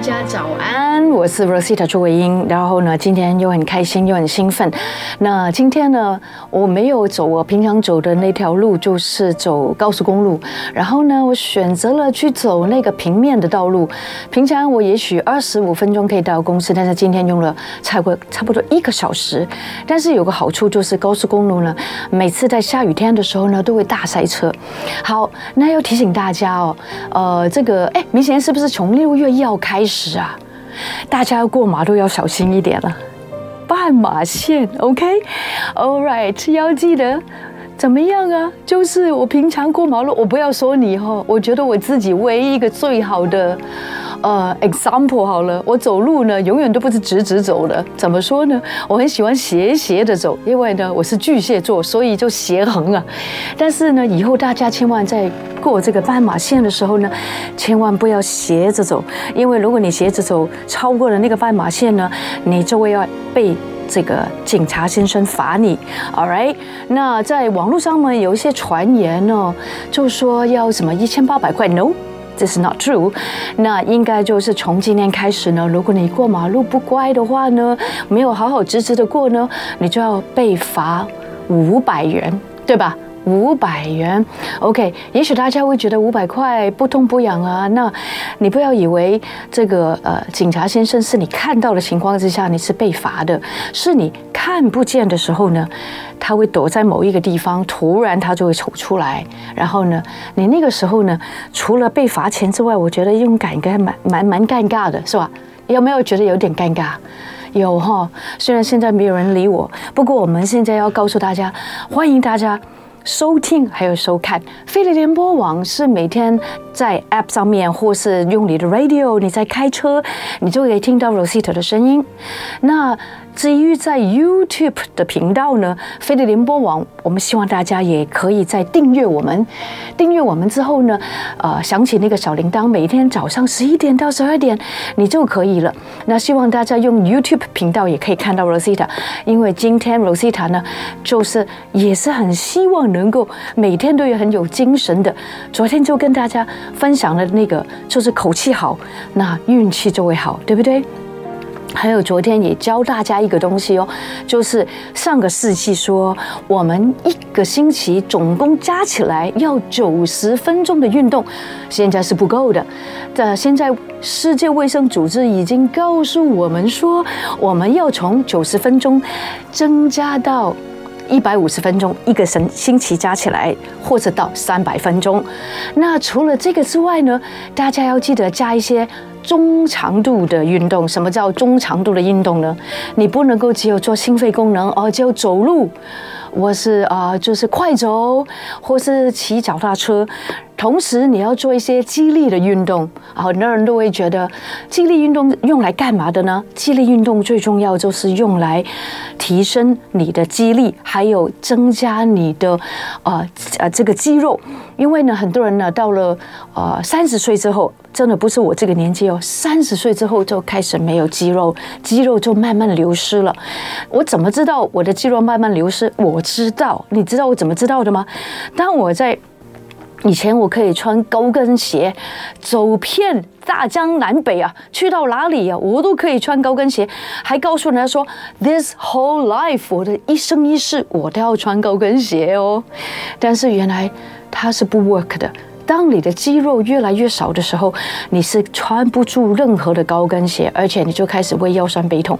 大家早安，我是 Rosita 朱伟英。然后呢，今天又很开心又很兴奋。那今天呢，我没有走我平常走的那条路，就是走高速公路。然后呢，我选择了去走那个平面的道路。平常我也许二十五分钟可以到公司，但是今天用了差不差不多一个小时。但是有个好处就是高速公路呢，每次在下雨天的时候呢，都会大塞车。好，那要提醒大家哦，呃，这个哎，明显是不是从六月一号开？始是啊，大家要过马路要小心一点了。斑马线，OK，All right，要记得怎么样啊？就是我平常过马路，我不要说你哈，我觉得我自己唯一一个最好的。呃，example 好了，我走路呢，永远都不是直直走的。怎么说呢？我很喜欢斜斜的走，因为呢，我是巨蟹座，所以就斜横啊。但是呢，以后大家千万在过这个斑马线的时候呢，千万不要斜着走，因为如果你斜着走，超过了那个斑马线呢，你就会要被这个警察先生罚你。All right，那在网络上呢，有一些传言呢，就说要什么一千八百块，no。这是 not true。那应该就是从今天开始呢，如果你过马路不乖的话呢，没有好好直直的过呢，你就要被罚五百元，对吧？五百元，OK。也许大家会觉得五百块不痛不痒啊，那你不要以为这个呃警察先生是你看到的情况之下你是被罚的，是你看不见的时候呢，他会躲在某一个地方，突然他就会走出来，然后呢，你那个时候呢，除了被罚钱之外，我觉得用感应该蛮蛮蛮尴尬的，是吧？有没有觉得有点尴尬？有哈，虽然现在没有人理我，不过我们现在要告诉大家，欢迎大家。收听还有收看飞碟联播网是每天在 App 上面，或是用你的 Radio，你在开车，你就可以听到 Rosita 的声音。那至于在 YouTube 的频道呢，飞碟联播网，我们希望大家也可以在订阅我们。订阅我们之后呢，呃，响起那个小铃铛，每天早上十一点到十二点，你就可以了。那希望大家用 YouTube 频道也可以看到 Rosita，因为今天 Rosita 呢，就是也是很希望能够每天都有很有精神的。昨天就跟大家分享了那个，就是口气好，那运气就会好，对不对？还有昨天也教大家一个东西哦，就是上个世纪说我们一个星期总共加起来要九十分钟的运动，现在是不够的。这现在世界卫生组织已经告诉我们说，我们要从九十分钟增加到一百五十分钟，一个星星期加起来，或者到三百分钟。那除了这个之外呢，大家要记得加一些。中长度的运动，什么叫中长度的运动呢？你不能够只有做心肺功能，而就走路，或是啊、就是快走，或是骑脚踏车。同时，你要做一些肌力的运动。很多人都会觉得，肌力运动用来干嘛的呢？肌力运动最重要就是用来提升你的肌力，还有增加你的呃呃这个肌肉。因为呢，很多人呢到了呃三十岁之后，真的不是我这个年纪哦，三十岁之后就开始没有肌肉，肌肉就慢慢流失了。我怎么知道我的肌肉慢慢流失？我知道，你知道我怎么知道的吗？当我在以前我可以穿高跟鞋走遍大江南北啊，去到哪里啊，我都可以穿高跟鞋，还告诉人家说，this whole life，我的一生一世我都要穿高跟鞋哦。但是原来它是不 work 的。当你的肌肉越来越少的时候，你是穿不住任何的高跟鞋，而且你就开始会腰酸背痛。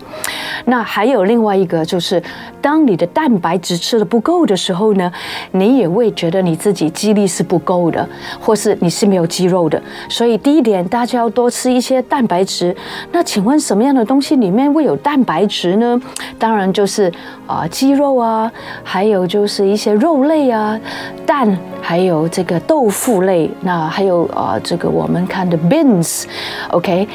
那还有另外一个，就是当你的蛋白质吃的不够的时候呢，你也会觉得你自己肌力是不够的，或是你是没有肌肉的。所以第一点，大家要多吃一些蛋白质。那请问什么样的东西里面会有蛋白质呢？当然就是啊、鸡肉啊，还有就是一些肉类啊，蛋，还有这个豆腐类。那还有啊，这个我们看的 beans，OK，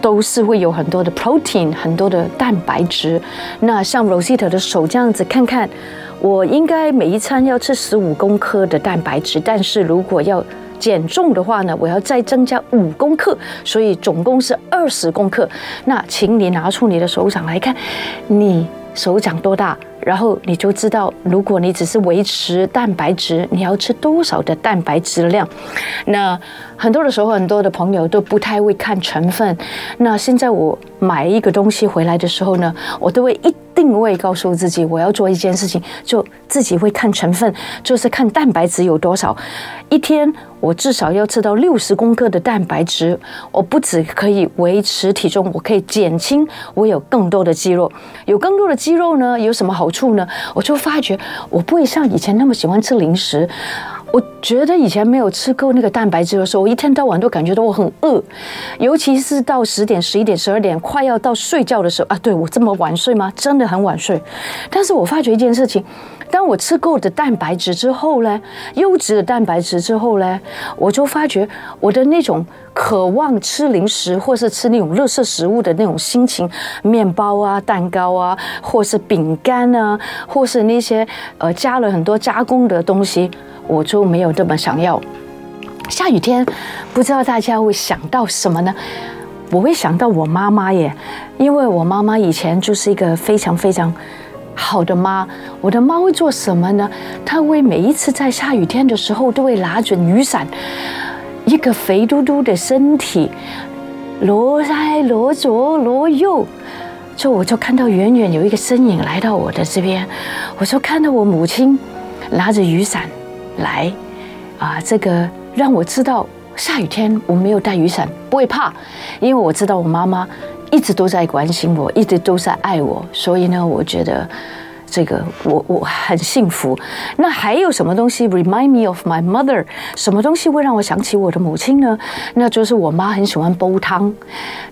都是会有很多的 protein，很多的蛋白质。那像 Rosita 的手这样子，看看我应该每一餐要吃十五公克的蛋白质，但是如果要减重的话呢，我要再增加五公克，所以总共是二十公克。那请你拿出你的手掌来看，你手掌多大，然后你就知道，如果你只是维持蛋白质，你要吃多少的蛋白质量。那很多的时候，很多的朋友都不太会看成分。那现在我买一个东西回来的时候呢，我都会一定会告诉自己，我要做一件事情，就自己会看成分，就是看蛋白质有多少。一天我至少要吃到六十公克的蛋白质，我不只可以维持体重，我可以减轻，我有更多的肌肉。有更多的肌肉呢，有什么好处呢？我就发觉我不会像以前那么喜欢吃零食。我觉得以前没有吃够那个蛋白质的时候，我一天到晚都感觉到我很饿，尤其是到十点、十一点、十二点，快要到睡觉的时候啊，对，我这么晚睡吗？真的很晚睡。但是我发觉一件事情，当我吃够的蛋白质之后呢，优质的蛋白质之后呢，我就发觉我的那种渴望吃零食或是吃那种垃圾食物的那种心情，面包啊、蛋糕啊，或是饼干啊，或是那些呃加了很多加工的东西。我就没有这么想要。下雨天，不知道大家会想到什么呢？我会想到我妈妈耶，因为我妈妈以前就是一个非常非常好的妈。我的妈会做什么呢？她会每一次在下雨天的时候都会拿着雨伞，一个肥嘟嘟的身体，挪来挪左挪右，就我就看到远远有一个身影来到我的这边，我就看到我母亲拿着雨伞。来，啊，这个让我知道下雨天我没有带雨伞不会怕，因为我知道我妈妈一直都在关心我，一直都在爱我，所以呢，我觉得。这个我我很幸福。那还有什么东西 remind me of my mother？什么东西会让我想起我的母亲呢？那就是我妈很喜欢煲汤。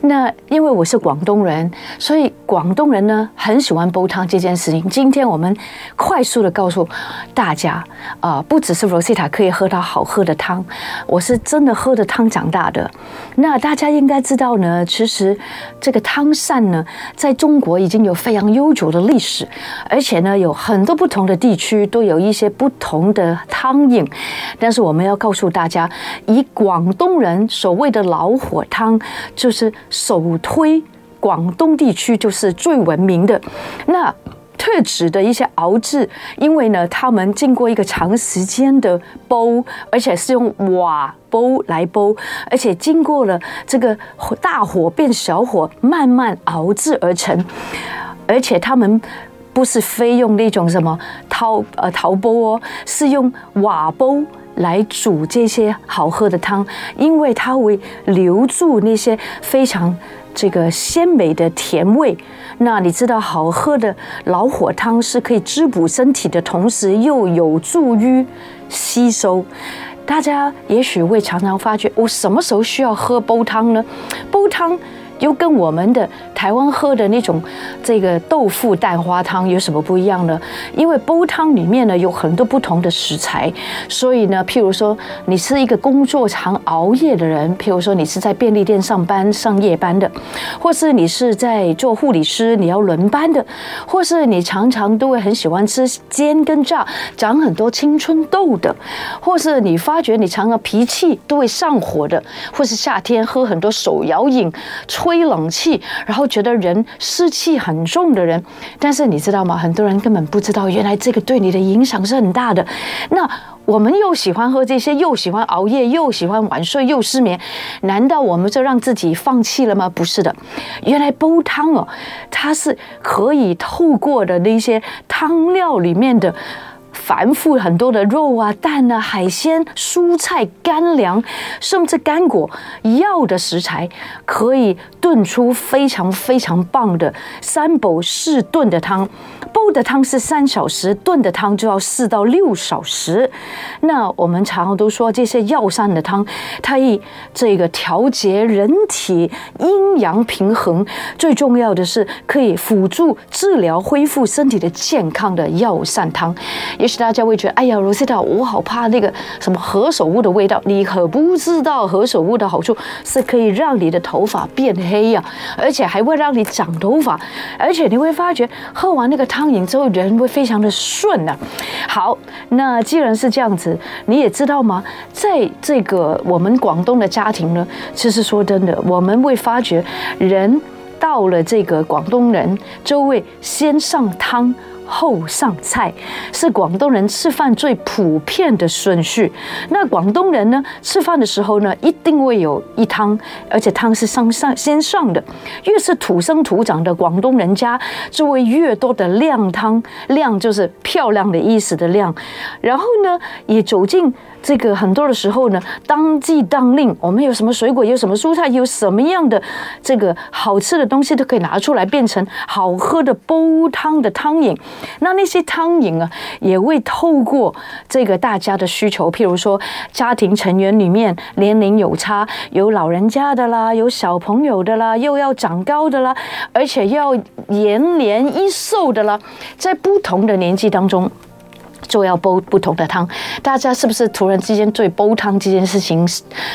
那因为我是广东人，所以广东人呢很喜欢煲汤这件事情。今天我们快速的告诉大家啊、不只是 Rosita 可以喝到好喝的汤，我是真的喝的汤长大的。那大家应该知道呢，其实这个汤膳呢，在中国已经有非常悠久的历史，而且。而且呢，有很多不同的地区都有一些不同的汤饮，但是我们要告诉大家，以广东人所谓的老火汤，就是首推广东地区就是最闻名的。那特指的一些熬制，因为呢，他们经过一个长时间的煲，而且是用瓦煲来煲，而且经过了这个大火变小火慢慢熬制而成，而且他们。不是非用那种什么陶呃陶煲哦，是用瓦煲来煮这些好喝的汤，因为它会留住那些非常这个鲜美的甜味。那你知道，好喝的老火汤是可以滋补身体的同时，又有助于吸收。大家也许会常常发觉，我什么时候需要喝煲汤呢？煲汤。又跟我们的台湾喝的那种这个豆腐蛋花汤有什么不一样呢？因为煲汤里面呢有很多不同的食材，所以呢，譬如说你是一个工作常熬夜的人，譬如说你是在便利店上班上夜班的，或是你是在做护理师你要轮班的，或是你常常都会很喜欢吃煎跟炸长很多青春痘的，或是你发觉你常常脾气都会上火的，或是夏天喝很多手摇饮吹。吹冷气，然后觉得人湿气很重的人，但是你知道吗？很多人根本不知道，原来这个对你的影响是很大的。那我们又喜欢喝这些，又喜欢熬夜，又喜欢晚睡，又失眠，难道我们就让自己放弃了吗？不是的，原来煲汤哦，它是可以透过的那些汤料里面的。繁复很多的肉啊、蛋啊、海鲜、蔬菜、干粮，甚至干果、药的食材，可以炖出非常非常棒的三煲四炖的汤。煲的汤是三小时，炖的汤就要四到六小时。那我们常常都说这些药膳的汤，它以这个调节人体阴阳平衡，最重要的是可以辅助治疗、恢复身体的健康的药膳汤。也大家会觉得，哎呀，Rosita，我好怕那个什么何首乌的味道。你可不知道何首乌的好处是可以让你的头发变黑呀、啊，而且还会让你长头发，而且你会发觉喝完那个汤。饮之后，人会非常的顺呢、啊。好，那既然是这样子，你也知道吗？在这个我们广东的家庭呢，其实说真的，我们会发觉人到了这个广东人，就会先上汤。后上菜是广东人吃饭最普遍的顺序。那广东人呢，吃饭的时候呢，一定会有一汤，而且汤是上上先上的。越是土生土长的广东人家，就会越多的靓汤，靓就是漂亮的意思的靓。然后呢，也走进。这个很多的时候呢，当季当令，我们有什么水果，有什么蔬菜，有什么样的这个好吃的东西，都可以拿出来变成好喝的煲汤的汤饮。那那些汤饮啊，也会透过这个大家的需求，譬如说家庭成员里面年龄有差，有老人家的啦，有小朋友的啦，又要长高的啦，而且要延年益寿的啦，在不同的年纪当中。就要煲不同的汤，大家是不是突然之间对煲汤这件事情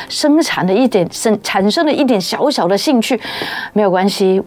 生产了一点生产生了一点小小的兴趣？没有关系，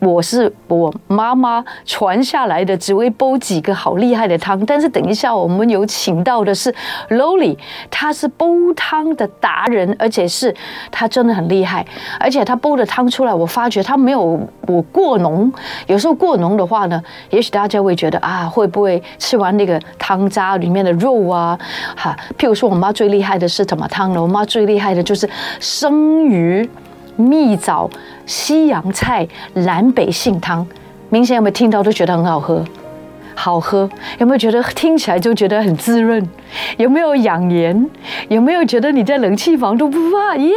我是我妈妈传下来的，只会煲几个好厉害的汤。但是等一下我们有请到的是 Lolly，她是煲汤的达人，而且是她真的很厉害，而且她煲的汤出来，我发觉她没有我过浓。有时候过浓的话呢，也许大家会觉得啊，会不会吃完那个汤？渣里面的肉啊，哈，譬如说我妈最厉害的是什么汤呢？我妈最厉害的就是生鱼、蜜枣、西洋菜、南北杏汤。明显有没有听到都觉得很好喝？好喝，有没有觉得听起来就觉得很滋润？有没有养颜？有没有觉得你在冷气房都不怕？Yes，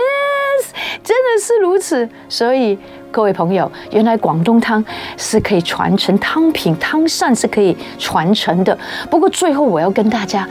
真的是如此。所以。各位朋友，原来广东汤是可以传承汤品，汤膳是可以传承的。不过最后我要跟大家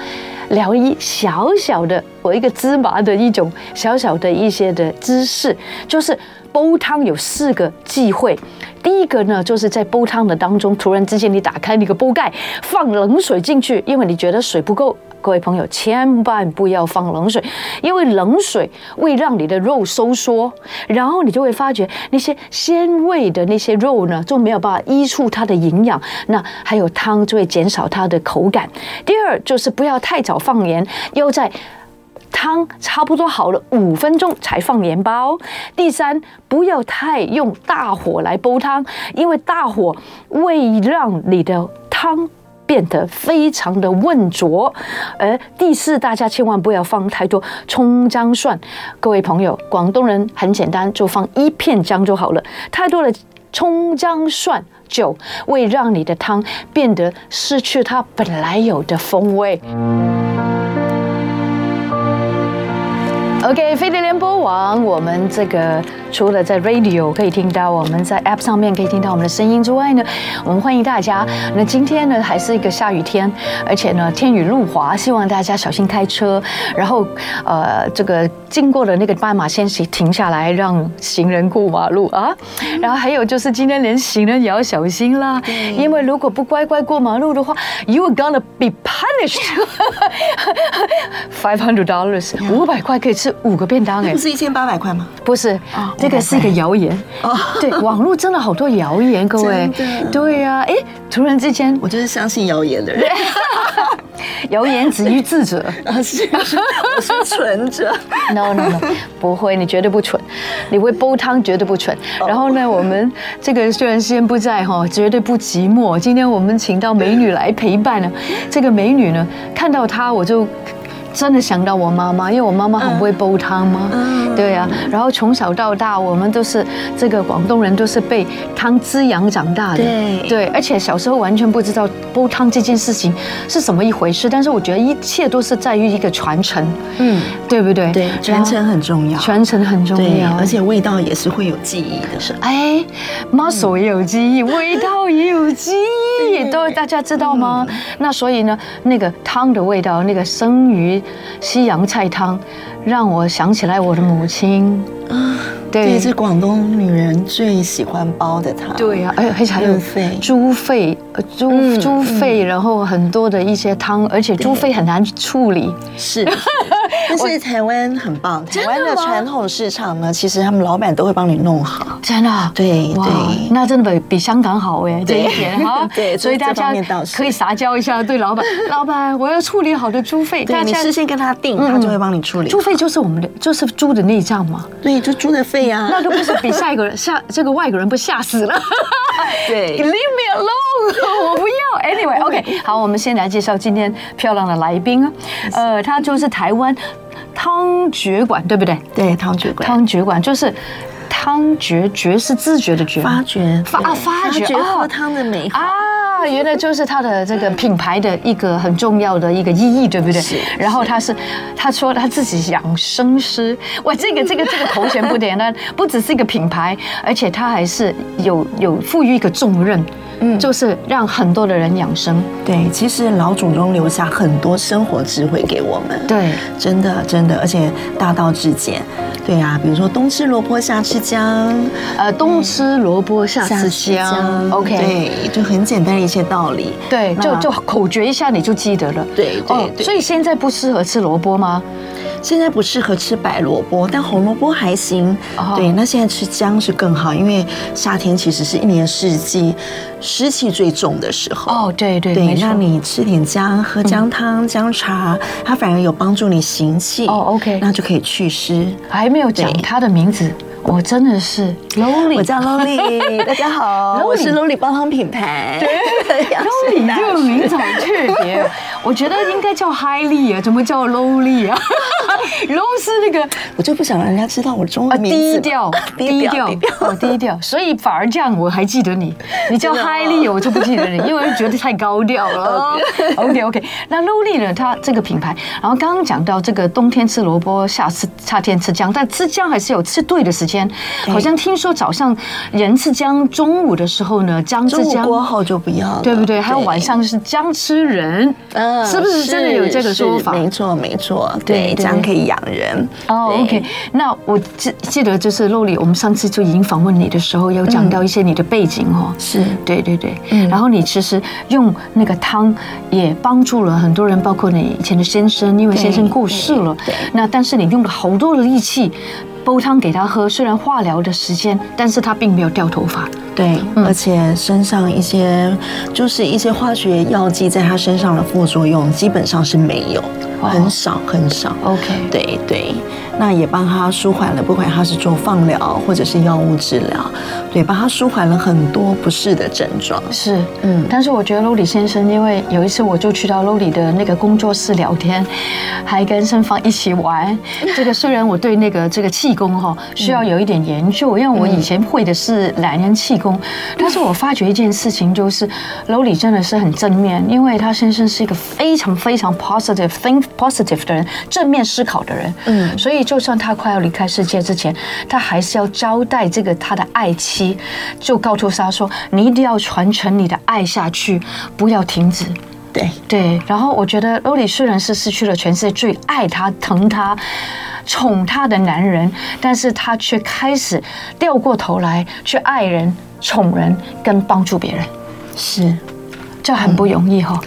聊一小小的我一个芝麻的一种小小的一些的知识，就是煲汤有四个忌讳。第一个呢，就是在煲汤的当中，突然之间你打开那个煲盖，放冷水进去，因为你觉得水不够。各位朋友，千万不要放冷水，因为冷水会让你的肉收缩，然后你就会发觉那些鲜味的那些肉呢，就没有办法依附它的营养，那还有汤就会减少它的口感。第二就是不要太早放盐，要在汤差不多好了五分钟才放盐巴。第三，不要太用大火来煲汤，因为大火会让你的汤。变得非常的浑浊，而第四，大家千万不要放太多葱姜蒜。各位朋友，广东人很简单，就放一片姜就好了。太多的葱姜蒜就会让你的汤变得失去它本来有的风味。OK，飞碟联播网，我们这个除了在 Radio 可以听到，我们在 App 上面可以听到我们的声音之外呢，我们欢迎大家。那今天呢，还是一个下雨天，而且呢，天雨路滑，希望大家小心开车。然后，呃，这个经过的那个斑马线停停下来，让行人过马路啊。然后还有就是今天连行人也要小心啦，因为如果不乖乖过马路的话，You are gonna be punished five hundred dollars，五百块可以吃。五个便当哎，不是一千八百块吗？不是，这个是一个谣言。哦，对，网络真的好多谣言，各位。对呀，哎，突然之间，我就是相信谣言的人。谣言止于智者，是，我是蠢者。No No No，不会，你绝对不蠢，你会煲汤绝对不蠢。然后呢，我们这个虽然先不在哈，绝对不寂寞。今天我们请到美女来陪伴呢。这个美女呢，看到她我就。真的想到我妈妈，因为我妈妈很会煲汤嘛，对呀、啊。然后从小到大，我们都是这个广东人，都是被汤滋养长大的。对对，而且小时候完全不知道煲汤这件事情是什么一回事。但是我觉得一切都是在于一个传承，嗯，对不对？对，传承很重要，传承很重要，而且味道也是会有记忆的。是，哎，muscle 也有记忆，味道也有记忆，都大家知道吗？那所以呢，那个汤的味道，那个生鱼。西洋菜汤让我想起来我的母亲。啊，对，是广东女人最喜欢煲的汤。对呀，而且还有猪肺，猪猪肺，然后很多的一些汤，而且猪肺很难处理，是 但是台湾很棒，台湾的传统市场呢，其实他们老板都会帮你弄好。真的？对对，那真的比比香港好哎，这一点哈。对，所以大家可以撒娇一下，对老板，老板，我要处理好的猪肺。对，你事先跟他定，他就会帮你处理。猪肺就是我们的，就是猪的内脏嘛。对，就猪的肺啊。那都不是比下一个人吓这个外国人不吓死了？对，Leave me alone，我不要。Anyway，OK，好，我们先来介绍今天漂亮的来宾啊。呃，他就是台湾汤觉馆，对不对？对，汤觉馆，汤觉馆就是汤觉觉是自觉的觉，发觉发啊发觉喝汤的美好啊，原来就是他的这个品牌的一个很重要的一个意义，对不对？是。然后他是他说他自己养生师，哇，这个这个这个头衔不简单，不只是一个品牌，而且他还是有有赋予一个重任。嗯，就是让很多的人养生。对，其实老祖宗留下很多生活智慧给我们。对，真的真的，而且大道至简。对啊，比如说冬吃萝卜夏吃姜，呃，冬吃萝卜夏吃姜。OK，对，就很简单的一些道理。对，就就口诀一下你就记得了。对对对。所以现在不适合吃萝卜吗？现在不适合吃白萝卜，但红萝卜还行。Oh. 对，那现在吃姜是更好，因为夏天其实是一年四季湿气最重的时候。哦，对对对，那你吃点姜，喝姜汤、姜茶，它反而有帮助你行气。哦，OK，那就可以祛湿。还没有讲它的名字。我真的是 Lowly，我叫 Lowly，大家好，我是 Lowly 煲汤品牌。对，Lowly 这个名字好特别，我觉得应该叫 Highly 啊，怎么叫 Lowly 啊？Low 是那个，我就不想让人家知道我中文名字。低调，低调，哦，低调。所以反而这样我还记得你，你叫 Highly 我就不记得你，因为觉得太高调了。OK OK，那 Lowly 呢？它这个品牌，然后刚刚讲到这个冬天吃萝卜，夏吃夏天吃姜，但吃姜还是有吃对的时间。好像听说早上人吃姜，中午的时候呢，姜吃姜过后就不要了，对不对？还有晚上是姜吃人，嗯，是不是真的有这个说法？没错，没错，对，姜可以养人。哦，OK。那我记记得就是 Lowly，我们上次就已经访问你的时候，有讲到一些你的背景哦。是对对对，然后你其实用那个汤也帮助了很多人，包括你以前的先生，因为先生过世了。对。那但是你用了好多的力气。煲汤给他喝，虽然化疗的时间，但是他并没有掉头发。对，而且身上一些就是一些化学药剂在他身上的副作用基本上是没有，很少很少。OK，对对。那也帮他舒缓了，不管他是做放疗或者是药物治疗，对，帮他舒缓了很多不适的症状。是，嗯，但是我觉得 Lowly 先生，因为有一次我就去到 Lowly 的那个工作室聊天，还跟盛芳一起玩。这个虽然我对那个这个气功哈需要有一点研究，因为我以前会的是懒人气功，但是我发觉一件事情，就是 Lowly 真的是很正面，因为他先生是一个非常非常 positive think positive 的人，正面思考的人，嗯，所以。就算他快要离开世界之前，他还是要交代这个他的爱妻，就告诉他说：“你一定要传承你的爱下去，不要停止。”对对。然后我觉得 Lowly 虽然是失去了全世界最爱他、疼他、宠他的男人，但是他却开始掉过头来去爱人、宠人跟帮助别人。是，这很不容易哈。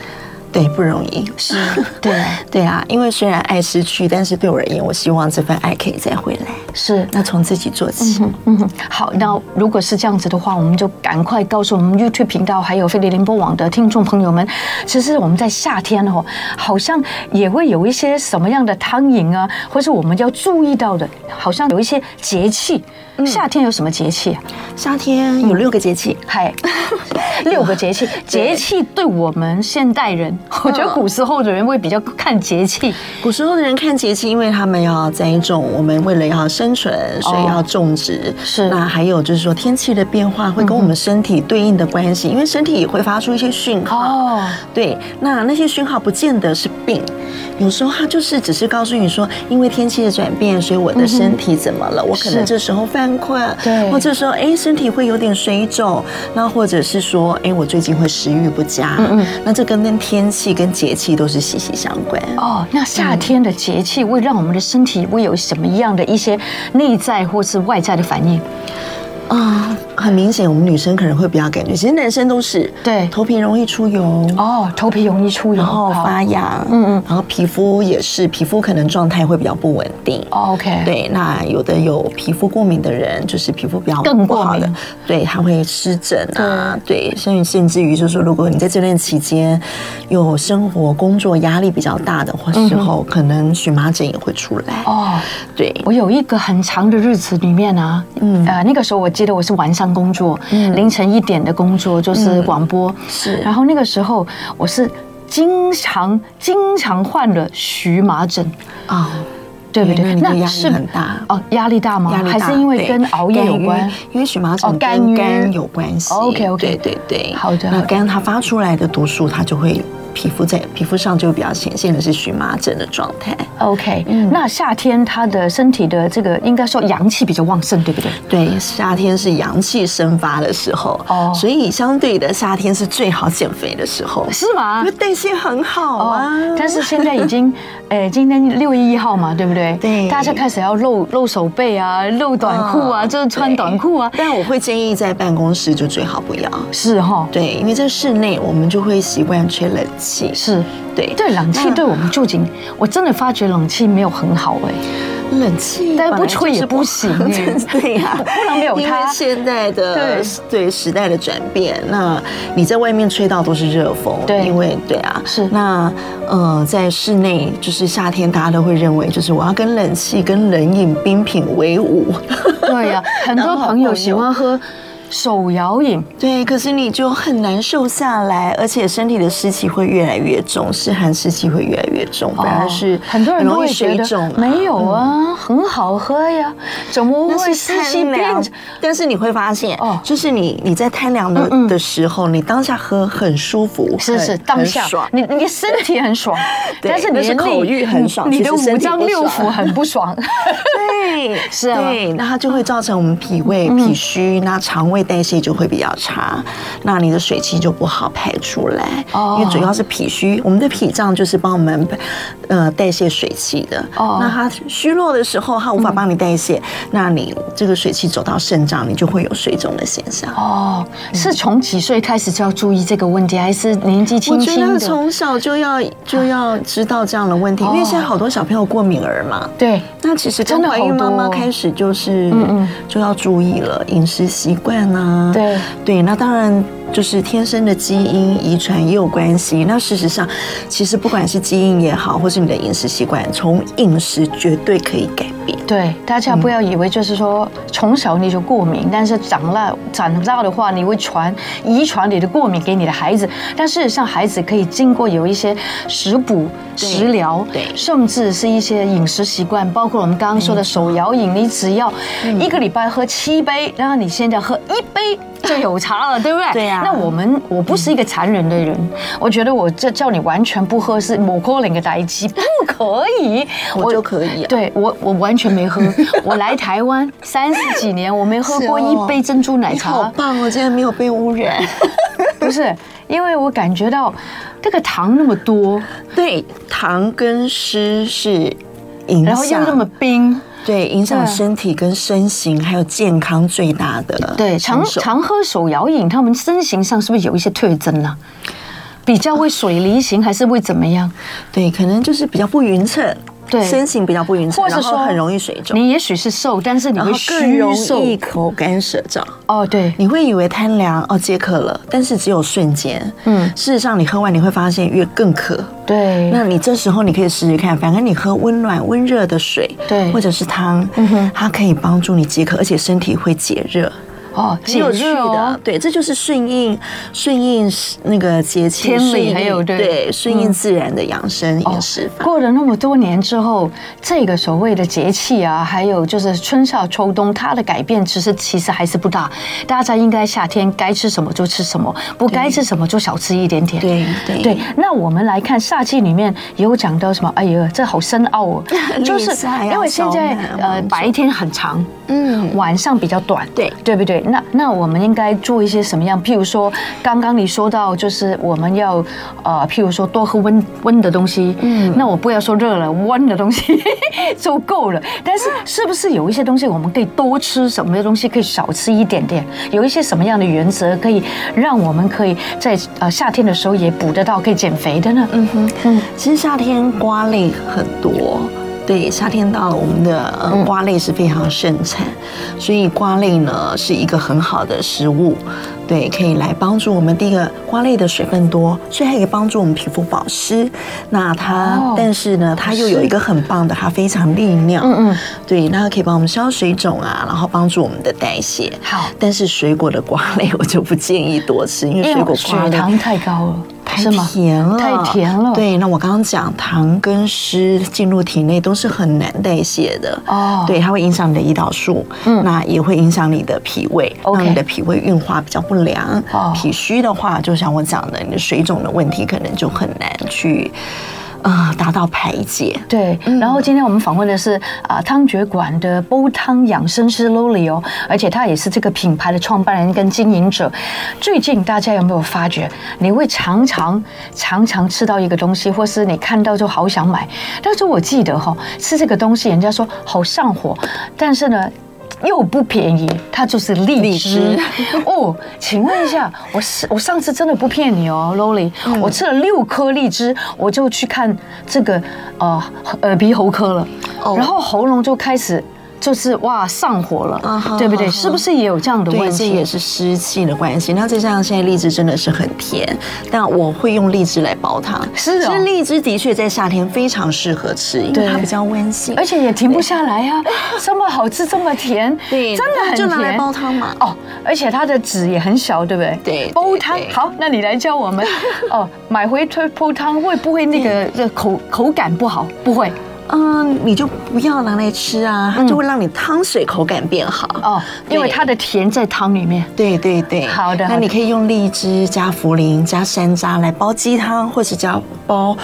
对，不容易。是，对，对啊。因为虽然爱失去，但是对我而言，我希望这份爱可以再回来。是，那从自己做起。嗯哼，好。那如果是这样子的话，我们就赶快告诉我们 YouTube 频道还有飞碟联播网的听众朋友们，其实我们在夏天哦，好像也会有一些什么样的汤饮啊，或是我们要注意到的，好像有一些节气。夏天有什么节气啊？夏天有六个节气，嗨，六个节气。节气对我们现代人，我觉得古时候的人会比较看节气。古时候的人看节气，因为他们要栽种，我们为了要生存，所以要种植。是。那还有就是说天气的变化会跟我们身体对应的关系，因为身体也会发出一些讯号。哦。对，那那些讯号不见得是病，有时候它就是只是告诉你说，因为天气的转变，所以我的身体怎么了？我可能这时候犯。困，对，或者说，哎，身体会有点水肿，那或者是说，哎，我最近会食欲不佳，嗯嗯，那这跟跟天气跟节气都是息息相关。哦，那夏天的节气会让我们的身体会有什么样的一些内在或是外在的反应？啊。很明显，我们女生可能会比较感觉，其实男生都是对。头皮容易出油。哦，头皮容易出油，然后发痒，嗯嗯，然后皮肤也是，皮肤可能状态会比较不稳定。OK，对，那有的有皮肤过敏的人，就是皮肤比较不好的，对，他会湿疹啊，对，甚至甚至于就是说，如果你在这段期间有生活工作压力比较大的话时候，可能荨麻疹也会出来。哦，对，我有一个很长的日子里面啊，嗯，呃，那个时候我记得我是晚上工作，凌晨一点的工作就是广播，是，然后那个时候我是经常经常患了荨麻疹啊，对不对？那压力很大哦，压力大吗？压力大，还是因为跟熬夜有关？因为荨麻疹跟肝有关系。OK OK，对对对，好的。那肝它发出来的毒素，它就会。皮肤在皮肤上就比较显现的是荨麻疹的状态。OK，嗯，那夏天他的身体的这个应该说阳气比较旺盛，对不对？对，夏天是阳气生发的时候哦，所以相对的夏天是最好减肥的时候，是吗？因为代谢很好啊。但是现在已经，诶，今天六月一号嘛，对不对？对，大家开始要露露手背啊，露短裤啊，就是穿短裤啊。但我会建议在办公室就最好不要，是哈？对，因为在室内我们就会习惯吹冷气。是对对，冷气对我们住紧，我真的发觉冷气没有很好哎。冷气但不吹也不行 哎。对呀，不能没有它。因为现在的对对时代的转变，那你在外面吹到都是热风。对，因为对啊，是那呃，在室内就是夏天，大家都会认为就是我要跟冷气、跟冷饮、冰品为伍。对呀，很多朋友喜欢喝。手摇饮，对，可是你就很难瘦下来，而且身体的湿气会越来越重，湿寒湿气会越来越重，反而是很多人都会觉得没有啊，很好喝呀，怎么会湿气变？但是你会发现，哦，就是你你在贪凉的的时候，你当下喝很舒服，是是当下爽，你你身体很爽，但是你的口欲很爽，你的五脏六腑很不爽，对，是啊，对，那它就会造成我们脾胃脾虚，那肠胃。代谢就会比较差，那你的水气就不好排出来。哦，因为主要是脾虚，我们的脾脏就是帮我们呃代谢水气的。哦，那它虚弱的时候，它无法帮你代谢，那你这个水气走到肾脏，你就会有水肿的现象。哦，是从几岁开始就要注意这个问题，还是年纪轻轻的？我觉得从小就要就要知道这样的问题，因为现在好多小朋友过敏儿嘛。对，那其实真的怀孕妈妈开始就是嗯嗯就要注意了饮食习惯。啊，对。对，那当然就是天生的基因遗传也有关系。那事实上，其实不管是基因也好，或是你的饮食习惯，从饮食绝对可以改变。对，大家不要以为就是说从小你就过敏，嗯、但是长了长大的话，你会传遗传你的过敏给你的孩子。但事实上，孩子可以经过有一些食补、食疗，对，甚至是一些饮食习惯，包括我们刚刚说的手摇饮，你只要一个礼拜喝七杯，然后你现在喝一杯就有差了，对不对？对呀。那我们我不是一个残忍的人，我觉得我这叫你完全不喝是某个人的代机，不可以，我就可以。对我，我完全。没喝，我来台湾三十几年，我没喝过一杯珍珠奶茶。好棒哦，竟然没有被污染。不是，因为我感觉到这个糖那么多，对，糖跟湿是影响，然后又那么冰，对，影响身体跟身形还有健康最大的。对，常常喝手摇饮，他们身形上是不是有一些特征呢？比较会水梨型，还是会怎么样？对，可能就是比较不匀称。对，身形比较不匀称，或者说很容易水肿。你也许是瘦，但是你会更容易口干舌燥。哦，对，你会以为贪凉哦解渴了，但是只有瞬间。嗯，事实上你喝完你会发现越更渴。对，那你这时候你可以试试看，反正你喝温暖温热的水，对，或者是汤，嗯哼，它可以帮助你解渴，而且身体会解热。哦，挺有趣的，对，这就是顺应顺应那个节气，天理还有对顺应自然的养生饮食法。过了那么多年之后，这个所谓的节气啊，还有就是春夏秋冬，它的改变其实其实还是不大。大家应该夏天该吃什么就吃什么，不该吃什么就少吃一点点。对对对。那我们来看夏季里面有讲到什么？哎呀，这好深奥哦，就是因为现在呃白天很长。嗯，晚上比较短，对，对不对？那那我们应该做一些什么样？譬如说，刚刚你说到，就是我们要呃，譬如说多喝温温的东西，嗯，那我不要说热了，温的东西 就够了。但是是不是有一些东西我们可以多吃，什么东西可以少吃一点点？有一些什么样的原则可以让我们可以在呃夏天的时候也补得到，可以减肥的呢？嗯哼，嗯，其实夏天瓜类很多。对，夏天到了，我们的呃瓜类是非常盛产，所以瓜类呢是一个很好的食物，对，可以来帮助我们。第一个，瓜类的水分多，所以它可以帮助我们皮肤保湿。那它，但是呢，它又有一个很棒的，它非常利尿。嗯嗯，对，那它可以帮我们消水肿啊，然后帮助我们的代谢。好，但是水果的瓜类 我就不建议多吃，因为水果瓜血糖太高了。太甜了，太甜了。对，那我刚刚讲糖跟湿进入体内都是很难代谢的哦。对，它会影响你的胰岛素，嗯，那也会影响你的脾胃，让你的脾胃运化比较不良。哦，脾虚的话，就像我讲的，你的水肿的问题可能就很难去。啊，达到排解。对，然后今天我们访问的是啊汤觉馆的煲汤养生师 Loli 哦，而且他也是这个品牌的创办人跟经营者。最近大家有没有发觉，你会常常常常吃到一个东西，或是你看到就好想买？但是我记得哈，吃这个东西，人家说好上火，但是呢。又不便宜，它就是荔枝 哦。请问一下，我是我上次真的不骗你哦，Loli，我吃了六颗荔枝，我就去看这个呃耳鼻喉科了，然后喉咙就开始。就是哇上火了，uh huh, 对不对？Uh huh. 是不是也有这样的问题？这也是湿气的关系。那再加上现在荔枝真的是很甜，但我会用荔枝来煲汤。是的、哦，其实荔枝的确在夏天非常适合吃，因为它比较温性，而且也停不下来呀、啊。这 么好吃，这么甜，对，真的很甜。就拿来煲汤嘛。哦，而且它的籽也很小，对不对？对，煲汤好，那你来教我们哦。买回推煲汤会不会那个口口感不好？不会。嗯，你就不要拿来吃啊，它就会让你汤水口感变好哦，因为它的甜在汤里面。对对对，好的。那你可以用荔枝加茯苓加山楂来煲鸡汤，或是加煲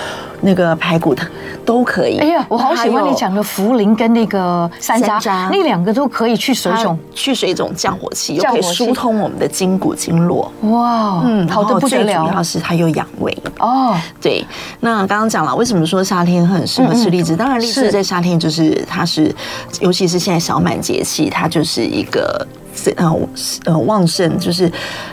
那个排骨汤都可以。哎呀，我好喜欢你讲的茯苓跟那个山楂，那两个都可以去水肿，去水肿降火气，又可以疏通我们的筋骨经络。哇，嗯，好的不得了。最主要是它又养胃哦。对，那刚刚讲了，为什么说夏天很适合吃荔枝？当然。荔枝在夏天就是它是，尤其是现在小满节气，它就是一个呃呃旺盛，就是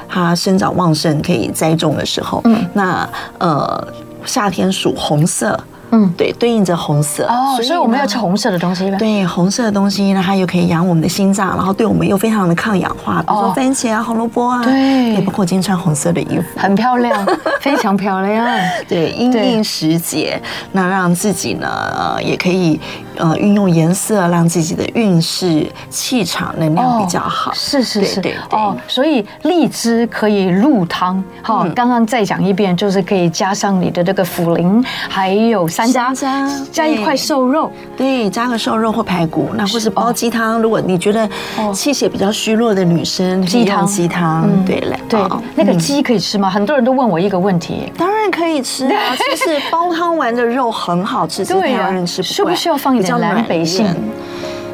它生长旺盛可以栽种的时候。嗯，那呃夏天属红色。嗯，对，对应着红色哦，所以我们要吃红色的东西。对，红色的东西呢，它又可以养我们的心脏，然后对我们又非常的抗氧化，比如说番茄啊、红萝卜啊，对，也包括今天穿红色的衣服，很漂亮，非常漂亮。对，因应时节，那让自己呢，呃，也可以呃运用颜色，让自己的运势、气场、能量比较好。是是是，对哦，所以荔枝可以入汤。好，刚刚再讲一遍，就是可以加上你的这个茯苓，还有。山楂加一块瘦肉，对，加个瘦肉或排骨，那或是煲鸡汤。如果你觉得气血比较虚弱的女生，鸡汤。鸡汤，对嘞，对，那个鸡可以吃吗？很多人都问我一个问题，当然可以吃啊，就是煲汤完的肉很好吃，对啊，需不需要放一点南北杏？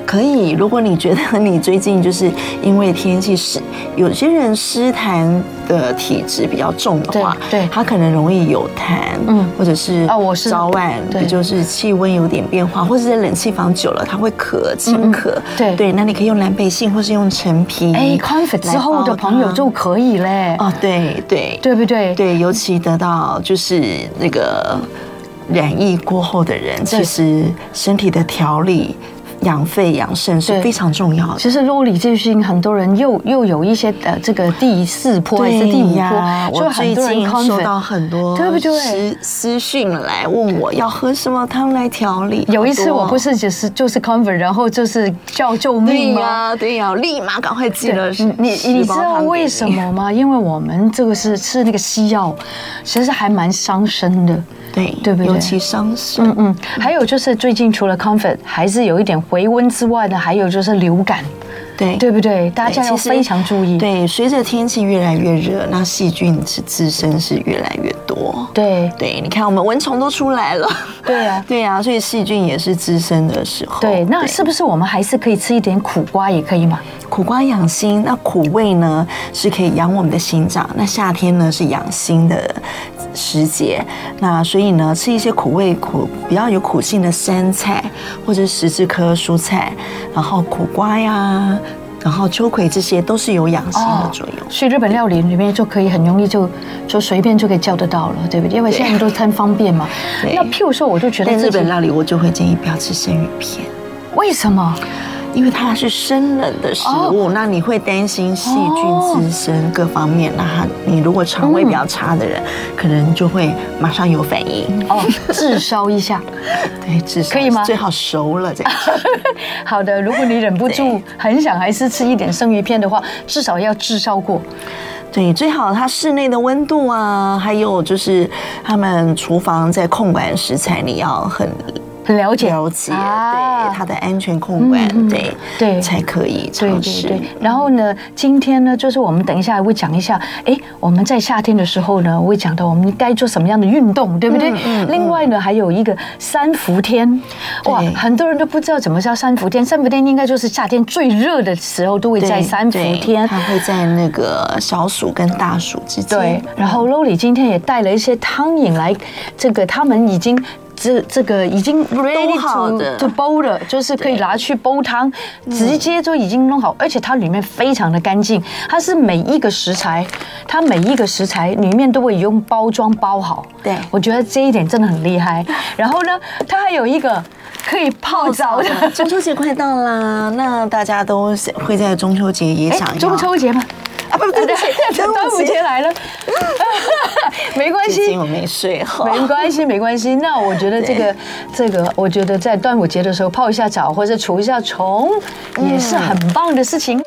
可以，如果你觉得你最近就是因为天气湿，有些人湿痰的体质比较重的话，对，他可能容易有痰，嗯，或者是啊，我是早晚，对，就是气温有点变化，或者在冷气房久了，他会咳，清咳，对。对，那你可以用蓝北杏，或是用陈皮，哎之后的朋友就可以嘞，哦，对对，对不对？对，尤其得到就是那个染疫过后的人，其实身体的调理。养肺养肾是非常重要的。其实 Loli 最近很多人又又有一些呃，这个第四波还是第五波，我最近收到很多对不对？私私讯来问我要喝什么汤来调理。有一次我不是就是就是 convert，然后就是叫救命吗？对呀，立马赶快记得。你你知道为什么吗？因为我们这个是吃那个西药，其实还蛮伤身的。对对不对？尤其伤身。嗯嗯。还有就是最近除了 Comfort，还是有一点回温之外呢，还有就是流感。对，对不对？大家要非常注意。对，随着天气越来越热，那细菌是滋生是越来越多。对对，你看我们蚊虫都出来了。对呀、啊，对呀、啊，所以细菌也是滋生的时候。对，那是不是我们还是可以吃一点苦瓜也可以吗？苦瓜养心，那苦味呢是可以养我们的心脏。那夏天呢是养心的时节，那所以呢吃一些苦味苦比较有苦性的山菜或者十字科蔬菜，然后苦瓜呀，然后秋葵这些都是有养心的作用。哦、所以日本料理里面就可以很容易就就随便就可以叫得到了，对不对？因为现在都贪方便嘛。那譬如说，我就觉得日本料理我就会建议不要吃生鱼片，为什么？因为它是生冷的食物，oh. 那你会担心细菌滋生各方面。Oh. 那你如果肠胃比较差的人，嗯、可能就会马上有反应哦，炙烧一下，对，炙烧可以吗？最好熟了这样。好的，如果你忍不住很想还是吃一点生鱼片的话，至少要炙烧过。对，最好它室内的温度啊，还有就是他们厨房在控管食材，你要很。很了解，了解，对它的安全控管，嗯、对对才可以尝试。对对对。然后呢，今天呢，就是我们等一下会讲一下，哎，我们在夏天的时候呢，我会讲到我们该做什么样的运动，对不对？嗯嗯、另外呢，还有一个三伏天，哇，很多人都不知道怎么叫三伏天。三伏天应该就是夏天最热的时候，都会在三伏天。它会在那个小暑跟大暑之间。对。然后 Lowly 今天也带了一些汤饮来，这个他们已经。这这个已经 ready to to boil 了，就是可以拿去煲汤，直接就已经弄好，而且它里面非常的干净，它是每一个食材，它每一个食材里面都会用包装包好。对，我觉得这一点真的很厉害。然后呢，它还有一个可以泡澡的。中秋节快到啦，那大家都会在中秋节也想要中秋节吗？啊，不不对，端午节来了，没关系，我没睡好，没关系，没关系。那我觉得这个这个，我觉得在端午节的时候泡一下澡或者除一下虫，也是很棒的事情。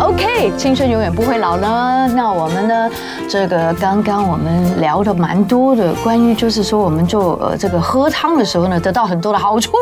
OK，青春永远不会老呢。那我们呢？这个刚刚我们聊的蛮多的，关于就是说我们做呃这个喝汤的时候呢，得到很多的好处。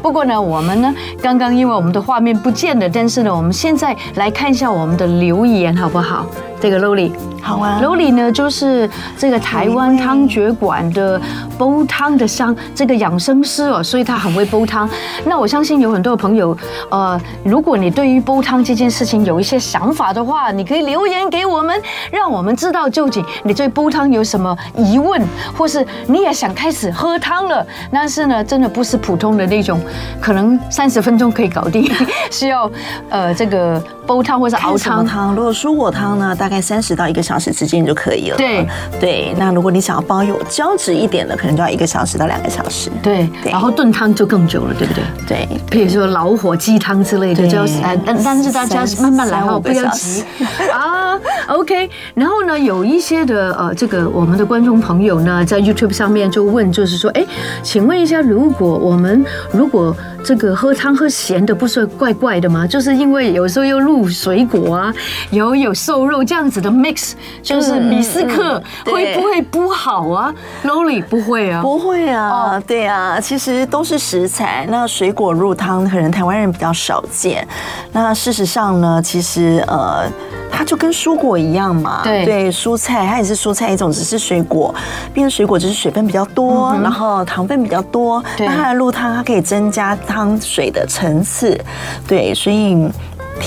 不过呢，我们呢刚刚因为我们的画面不见了，但是呢，我们现在来看一下我们的留言好不好？这个 Lowly 好啊，Lowly 呢就是这个台湾汤觉馆的煲汤的香，这个养生师哦，所以他很会煲汤。那我相信有很多的朋友，呃，如果你对于煲汤这件事情有一些想法的话，你可以留言给我们，让我们知道究竟你对煲汤有什么疑问，或是你也想开始喝汤了。但是呢，真的不是普通的那种，可能三十分钟可以搞定，需要呃这个煲汤或是熬汤。汤如果蔬果汤呢，大概三十到一个小时之间就可以了。对对，那如果你想要包有胶质一点的，可能就要一个小时到两个小时。对，对然后炖汤就更久了，对不对？对，比如说老火鸡汤之类的，就要但但是大家慢慢来哦，不要急 啊。OK，然后呢，有一些的呃，这个我们的观众朋友呢，在 YouTube 上面就问，就是说，哎，请问一下，如果我们如果这个喝汤喝咸的，不是怪怪的吗？就是因为有时候又入水果啊，有有瘦肉这样子的 mix，就是米斯克会不会不好啊？Lolly 不会啊，不会啊，对啊，其实都是食材，那水果入汤可能台湾人比较少见。那事实上呢，其实呃。它就跟蔬果一样嘛，对对，蔬菜它也是蔬菜一种，只是水果，变成水果只是水分比较多，嗯、然后糖分比较多，那它的入汤它可以增加汤水的层次，对，所以。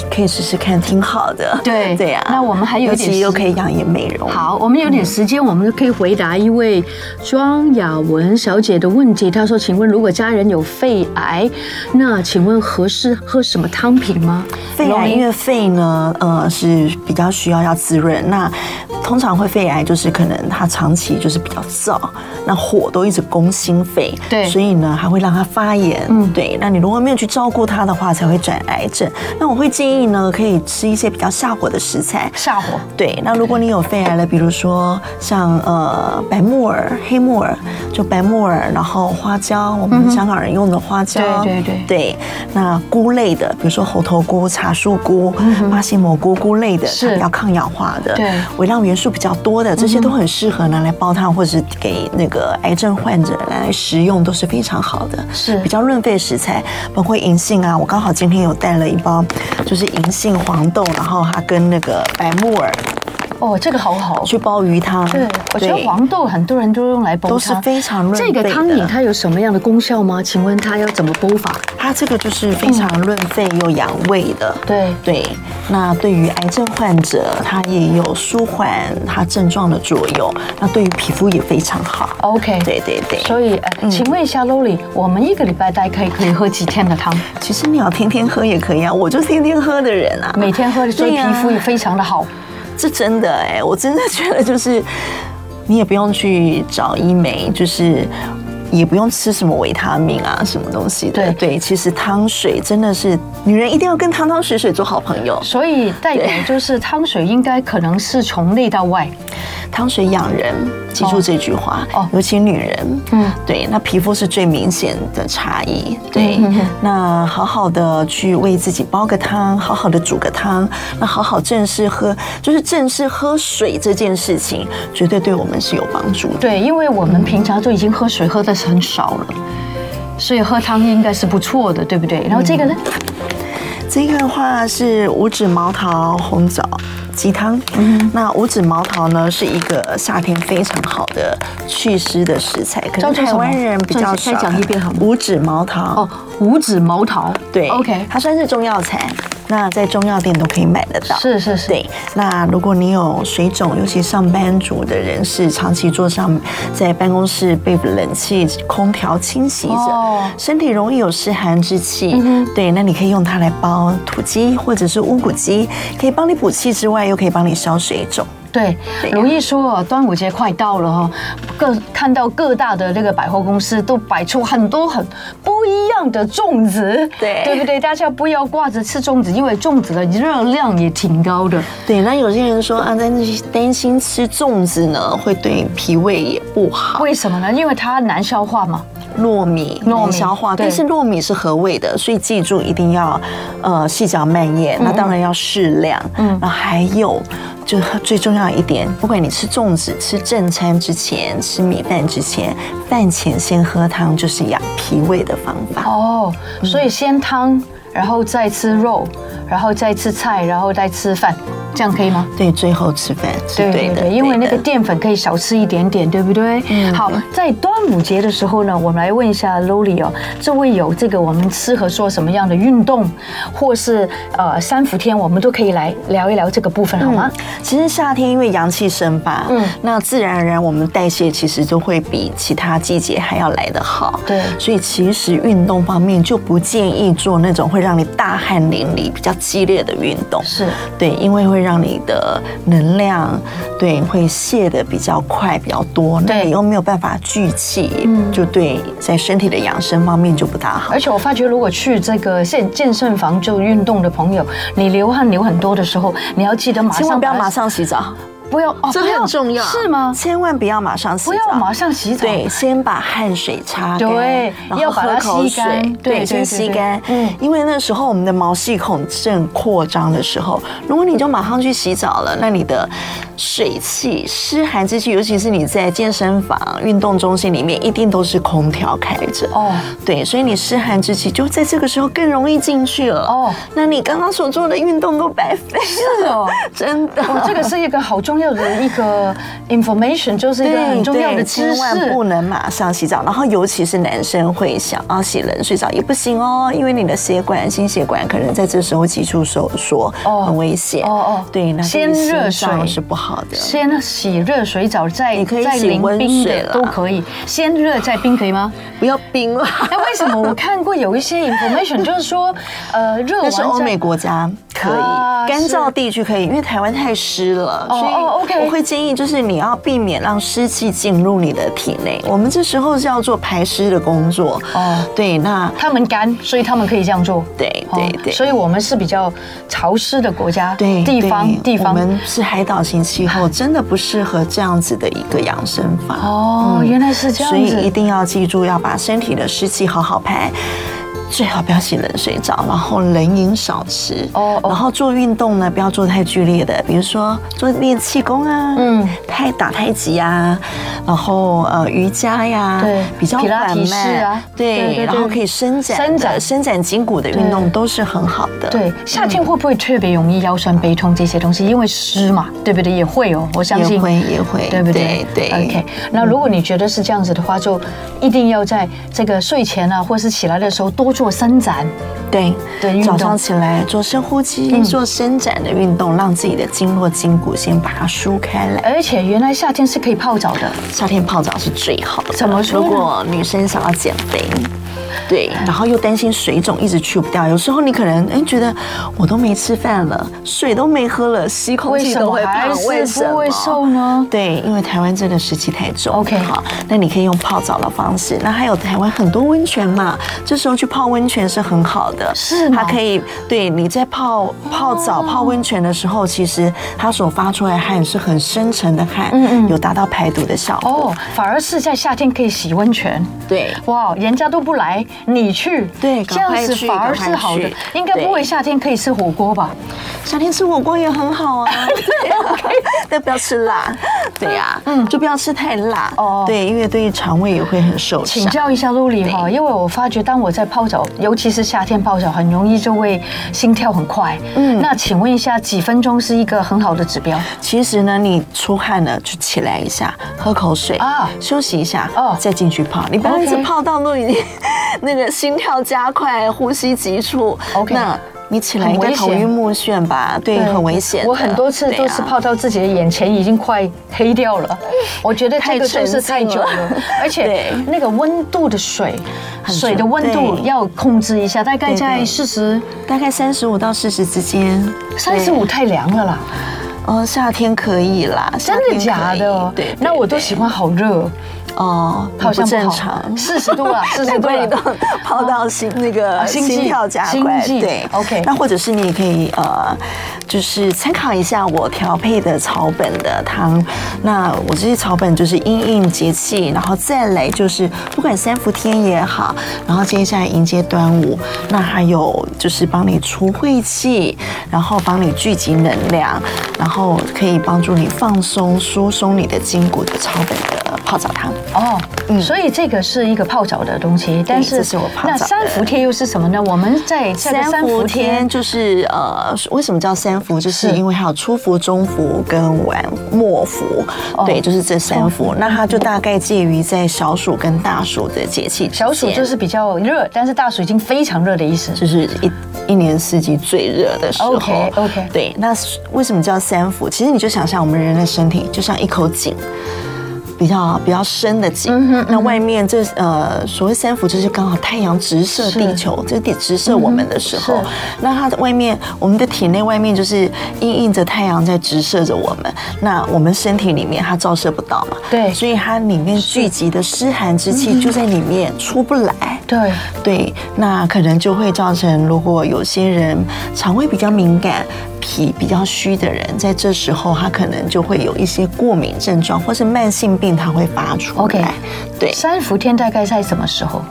可以试试看，挺好的。对对呀，那我们还有点又可以养颜美容。好，我们有点时间，我们就可以回答一位庄雅文小姐的问题。她说：“请问，如果家人有肺癌，那请问合适喝什么汤品吗？”肺癌因为肺呢，呃，是比较需要要滋润。那通常会肺癌，就是可能他长期就是比较燥，那火都一直攻心肺，对，所以呢，还会让它发炎。嗯，对。那你如果没有去照顾它的话，才会转癌症。那我会。建议呢，可以吃一些比较下火的食材。下火。对，那如果你有肺癌了，比如说像呃白木耳、黑木耳，就白木耳，然后花椒，我们香港人用的花椒。对对对。对，那菇类的，比如说猴头菇、茶树菇、巴西蘑菇菇类的，是比较抗氧化的。对。微量元素比较多的，这些都很适合拿来煲汤，或者是给那个癌症患者来食用，都是非常好的。是比较润肺食材，包括银杏啊，我刚好今天有带了一包，就是银杏黄豆，然后它跟那个白木耳。哦，这个好好去煲鱼汤。对，我觉得黄豆很多人都用来煲汤，都是非常润肺的。这个汤饮它有什么样的功效吗？请问它要怎么煲法？它这个就是非常润肺又养胃的。对对，那对于癌症患者，它也有舒缓它症状的作用。那对于皮肤也非常好。OK，对对对。所以，呃，请问一下 Lowly，我们一个礼拜大概可以可以喝几天的汤？其实你要天天喝也可以啊，我就天天喝的人啊，每天喝，所以皮肤也非常的好。是真的哎，我真的觉得就是，你也不用去找医美，就是也不用吃什么维他命啊，什么东西的。对对，其实汤水真的是女人一定要跟汤汤水水做好朋友。所以代表就是汤水应该可能是从内到外。汤水养人，记住这句话哦。尤其女人，嗯，对，那皮肤是最明显的差异。对，嗯、那好好的去为自己煲个汤，好好的煮个汤，那好好正式喝，就是正式喝水这件事情，绝对对我们是有帮助的。对，因为我们平常就已经喝水喝的很少了，所以喝汤应该是不错的，对不对？然后这个呢？嗯、这个的话是五指毛桃红枣。鸡汤，嗯，那五指毛桃呢，是一个夏天非常好的祛湿的食材，可能台湾人比较少。再讲一遍好吗？五指毛桃哦，五指毛桃，对，OK，它算是中药材。那在中药店都可以买得到。是是是。对，那如果你有水肿，尤其上班族的人士，长期坐上在办公室被冷气、空调清洗着，哦、身体容易有湿寒之气。嗯、对，那你可以用它来煲土鸡或者是乌骨鸡，可以帮你补气之外，又可以帮你消水肿。对，如意说端午节快到了哈，各看到各大的那个百货公司都摆出很多很不一样的粽子，对，对不对？大家不要挂着吃粽子，因为粽子的热量也挺高的。对，那有些人说啊，担心担心吃粽子呢会对脾胃也不好，为什么呢？因为它难消化嘛。糯米难消化，但是糯米是合味的，所以记住一定要呃细嚼慢咽。那当然要适量。嗯，那还有就最重要一点，不管你吃粽子、吃正餐之前、吃米饭之前，饭前先喝汤，就是养脾胃的方法。哦，所以先汤，然后再吃肉，然后再吃菜，然后再吃饭。这样可以吗？对，最后吃饭是对的，对对，因为那个淀粉可以少吃一点点，对不对？嗯。好，在端午节的时候呢，我们来问一下 Lowly 哦，这位有这个我们适合做什么样的运动，或是呃三伏天，我们都可以来聊一聊这个部分，好吗？嗯、其实夏天因为阳气生发，嗯，那自然而然我们代谢其实就会比其他季节还要来得好，对。所以其实运动方面就不建议做那种会让你大汗淋漓、比较激烈的运动，是对，因为会。会让你的能量对会泄的比较快比较多，那你又没有办法聚气，嗯，就对在身体的养生方面就不大好。而且我发觉，如果去这个健健身房就运动的朋友，你流汗流很多的时候，你要记得马上千万不要马上洗澡。不要，哦这很重要，是吗？千万不要马上洗澡，不要马上洗澡，对，先把汗水擦干，对，然后喝口水，对，先吸干，嗯，因为那时候我们的毛细孔正扩张的时候，如果你就马上去洗澡了，那你的水汽、湿寒之气，尤其是你在健身房、运动中心里面，一定都是空调开着，哦，对，所以你湿寒之气就在这个时候更容易进去了，哦，那你刚刚所做的运动都白费了，是哦，真的，哦，这个是一个好重要的一个 information，就是一个很重要的知识，千万不能马上洗澡。然后，尤其是男生会想要洗冷水澡也不行哦，因为你的血管、心血管可能在这时候急促收缩，哦，很危险。哦哦，对，那先热水是不好的，先洗热水澡，再你可以洗温水了，都可以。先热再冰可以吗？不要冰了。那 为什么我看过有一些 information，就是说，呃，热完那是欧美国家。可以，干燥地区可以，因为台湾太湿了，所以我会建议就是你要避免让湿气进入你的体内。我们这时候是要做排湿的工作哦。对，那他们干，所以他们可以这样做。对对对，所以我们是比较潮湿的国家，对地方地方，我们是海岛型气候，真的不适合这样子的一个养生法。哦，原来是这样，所以一定要记住要把身体的湿气好好排。最好不要洗冷水澡，然后冷饮少吃。哦，然后做运动呢，不要做太剧烈的，比如说做练气功啊，嗯，太打太极啊，然后呃瑜伽呀，对，比较缓慢啊，对，然后可以伸展、伸展、伸展筋骨的运动都是很好的。对，夏天会不会特别容易腰酸背痛这些东西？因为湿嘛，对不对？也会哦，我相信也会也会，对不对？对。OK，那如果你觉得是这样子的话，就一定要在这个睡前啊，或是起来的时候多。做伸展，对对，早上起来做深呼吸，做伸展的运动，让自己的经络筋骨先把它舒开来。而且原来夏天是可以泡澡的，夏天泡澡是最好的。怎么说？如果女生想要减肥。对，然后又担心水肿一直去不掉，有时候你可能哎觉得我都没吃饭了，水都没喝了，吸空气都会胖，为什么不会瘦呢？对，因为台湾真的湿气太重。OK，好，那你可以用泡澡的方式，那还有台湾很多温泉嘛，这时候去泡温泉是很好的，是它可以对你在泡泡澡泡温泉的时候，其实它所发出来的汗是很深沉的汗，嗯嗯，有达到排毒的效果。哦，反而是在夏天可以洗温泉。对，哇，人家都不来。你去，对，这样子反而是好的。应该不会夏天可以吃火锅吧？夏天吃火锅也很好啊。对，但不要吃辣。对呀，嗯，就不要吃太辣哦。对，因为对肠胃也会很受伤。请教一下 Luli 哈，因为我发觉当我在泡澡，尤其是夏天泡澡，很容易就会心跳很快。嗯，那请问一下，几分钟是一个很好的指标？其实呢，你出汗了就起来一下，喝口水啊，休息一下哦，再进去泡。你不要一直泡到都已经。那个心跳加快，呼吸急促。OK，那你起来应该头晕目眩吧？对，很危险。我很多次都是泡到自己的眼前已经快黑掉了。我觉得这个就是太久了，而且那个温度的水，水的温度要控制一下，大概在四十，大概三十五到四十之间。三十五太凉了啦。哦，夏天可以啦。真的假的？对，那我都喜欢好热。哦，好像正常，四十度啊，四十度你都泡到心那个心跳加快，对，OK。那或者是你也可以呃，就是参考一下我调配的草本的汤。那我这些草本就是因应节气，然后再来就是不管三伏天也好，然后接下来迎接端午，那还有就是帮你除晦气，然后帮你聚集能量，然后可以帮助你放松疏松你的筋骨的草本的泡澡汤。哦，嗯，所以这个是一个泡澡的东西，但是那三伏天又是什么呢？我们在三伏天就是呃，为什么叫三伏？就是因为还有初伏、中伏跟晚末伏，对，就是这三伏。那它就大概介于在小暑跟大暑的节气。小暑就是比较热，但是大暑已经非常热的意思，就是一一年四季最热的时候。OK OK，对。那为什么叫三伏？其实你就想象我们人的身体就像一口井。比较比较深的井，嗯嗯、那外面这呃所谓三伏，就是刚好太阳直射地球，是。这点直射我们的时候，嗯、那它的外面，我们的体内外面就是映映着太阳在直射着我们，那我们身体里面它照射不到嘛，对，所以它里面聚集的湿寒之气就在里面出不来，对。对，那可能就会造成，如果有些人肠胃比较敏感。脾比较虚的人，在这时候他可能就会有一些过敏症状，或是慢性病，他会发出来。OK，对，三伏天大概在什么时候？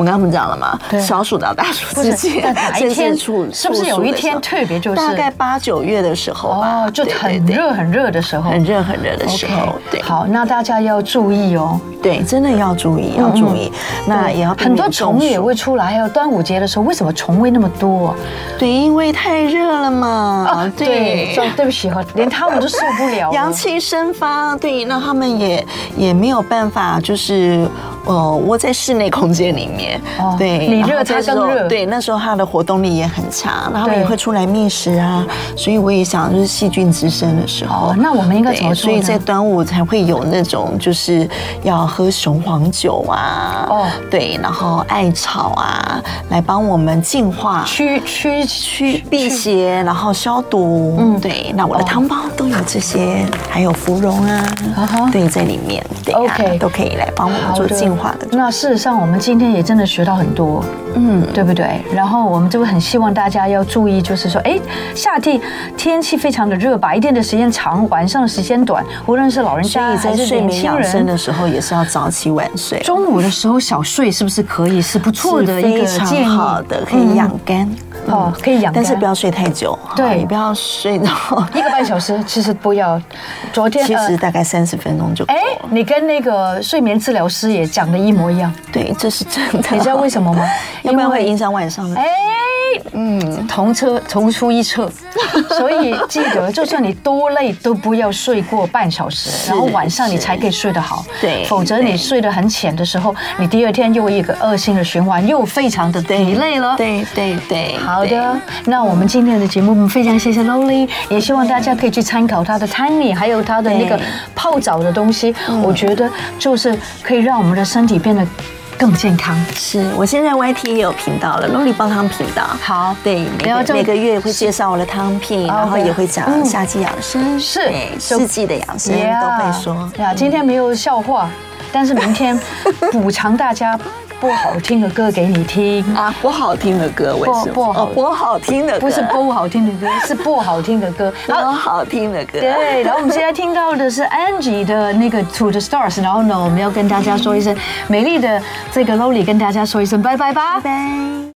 我刚刚不讲了吗？对，小暑到大暑之间，哪一天？是不是有一天特别就是大概八九月的时候吧？哦，就很热很热的时候，很热很热的时候。对，好，那大家要注意哦。对，真的要注意，要注意。那也要很多虫也会出来。还有端午节的时候，为什么虫会那么多？对，因为太热了嘛。啊，对，对不起哈，连他们都受不了。阳气生发，对，那他们也也没有办法，就是呃窝在室内空间里面。哦，对，你热它更热。对，那时候它的活动力也很强，然后也会出来觅食啊。所以我也想，就是细菌滋生的时候，那我们应该怎么做？所以在端午才会有那种就是要喝雄黄酒啊。哦，对，然后艾草啊，来帮我们净化、驱驱驱辟邪，然后消毒。嗯，对，那我的汤包都有这些，还有芙蓉啊，对，在里面。对，OK，都可以来帮我们做净化的。那事实上，我们今天也真的学到很多，嗯，对不对？然后我们就会很希望大家要注意，就是说，哎，夏天天气非常的热，白天的时间长，晚上的时间短，无论是老人家还是年轻人的时候，也是要早起晚睡。中午的时候小睡是不是可以？是不错的一个建议，好的，可以养肝。哦，可以养，但是不要睡太久。对，你不要睡到 一个半小时，其实不要。昨天 其实大概三十分钟就。哎，你跟那个睡眠治疗师也讲的一模一样。对，这是真的。你知道为什么吗？因为会影响晚上的。哎。嗯，同车同出一辙，所以记得，就算你多累，都不要睡过半小时，然后晚上你才可以睡得好。对，否则你睡得很浅的时候，你第二天又一个恶性的循环，又非常的疲累了。对对对，好的，那我们今天的节目，非常谢谢 Lowly，也希望大家可以去参考他的 Tiny，还有他的那个泡澡的东西，我觉得就是可以让我们的身体变得。更健康。是我现在 YT 也有频道了，Lowly 煲汤频道。好，对，每个每个月会介绍我的汤品，然后也会讲夏季养生，是四季的养生都会说。呀，今天没有笑话，但是明天 补偿大家。播好听的歌给你听啊！播好听的歌，为什么？播好播好听的，不是播好听的歌，是播好听的歌，播好听的歌。对，然后我们现在听到的是 Angie 的那个 To the Stars，然后呢，我们要跟大家说一声美丽的这个 Lolly 跟大家说一声拜拜吧，拜拜。